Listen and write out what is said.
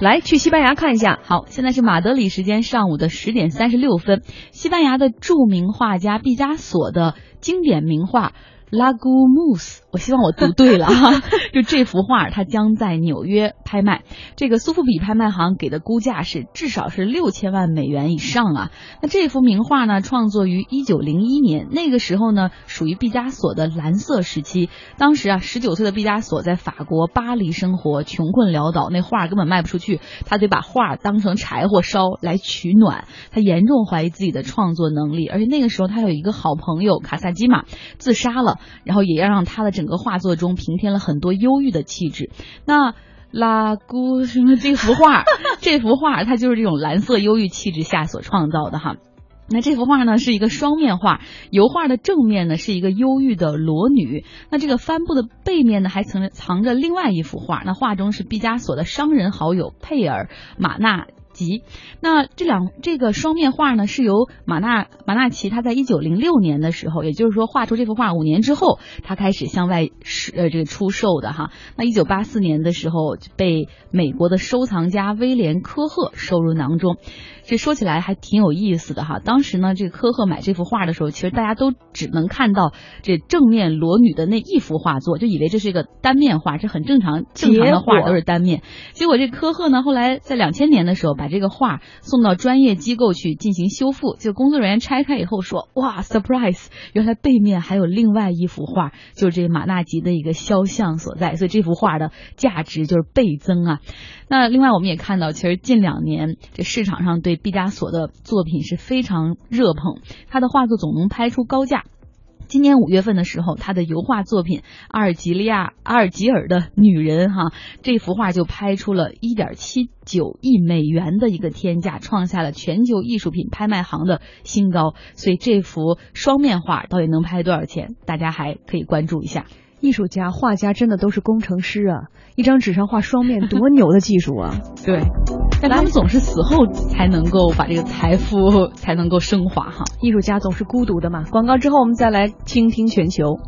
来去西班牙看一下。好，现在是马德里时间上午的十点三十六分，西班牙的著名画家毕加索的经典名画。拉古穆斯，我希望我读对了哈。就这幅画，它将在纽约拍卖。这个苏富比拍卖行给的估价是至少是六千万美元以上啊。那这幅名画呢，创作于一九零一年，那个时候呢，属于毕加索的蓝色时期。当时啊，十九岁的毕加索在法国巴黎生活，穷困潦倒，那画根本卖不出去，他得把画当成柴火烧来取暖。他严重怀疑自己的创作能力，而且那个时候他有一个好朋友卡萨基玛自杀了。然后也要让他的整个画作中平添了很多忧郁的气质。那拉姑什么这幅画，这幅画它就是这种蓝色忧郁气质下所创造的哈。那这幅画呢是一个双面画，油画的正面呢是一个忧郁的裸女，那这个帆布的背面呢还藏藏着另外一幅画，那画中是毕加索的商人好友佩尔马纳。集，那这两这个双面画呢，是由马纳马纳奇他在一九零六年的时候，也就是说画出这幅画五年之后，他开始向外是呃这个出售的哈。那一九八四年的时候，被美国的收藏家威廉科赫收入囊中。这说起来还挺有意思的哈。当时呢，这个科赫买这幅画的时候，其实大家都只能看到这正面裸女的那一幅画作，就以为这是一个单面画，这很正常，正常的画都是单面。结果这科赫呢，后来在两千年的时候把这个画送到专业机构去进行修复，就工作人员拆开以后说，哇，surprise，原来背面还有另外一幅画，就是这马纳吉的一个肖像所在，所以这幅画的价值就是倍增啊。那另外我们也看到，其实近两年这市场上对毕加索的作品是非常热捧，他的画作总能拍出高价。今年五月份的时候，他的油画作品《阿尔及利亚阿尔及尔的女人》哈，这幅画就拍出了一点七九亿美元的一个天价，创下了全球艺术品拍卖行的新高。所以这幅双面画到底能拍多少钱？大家还可以关注一下。艺术家、画家真的都是工程师啊！一张纸上画双面，多牛的技术啊！对，但他们总是死后才能够把这个财富才能够升华哈。艺术家总是孤独的嘛。广告之后，我们再来倾听全球。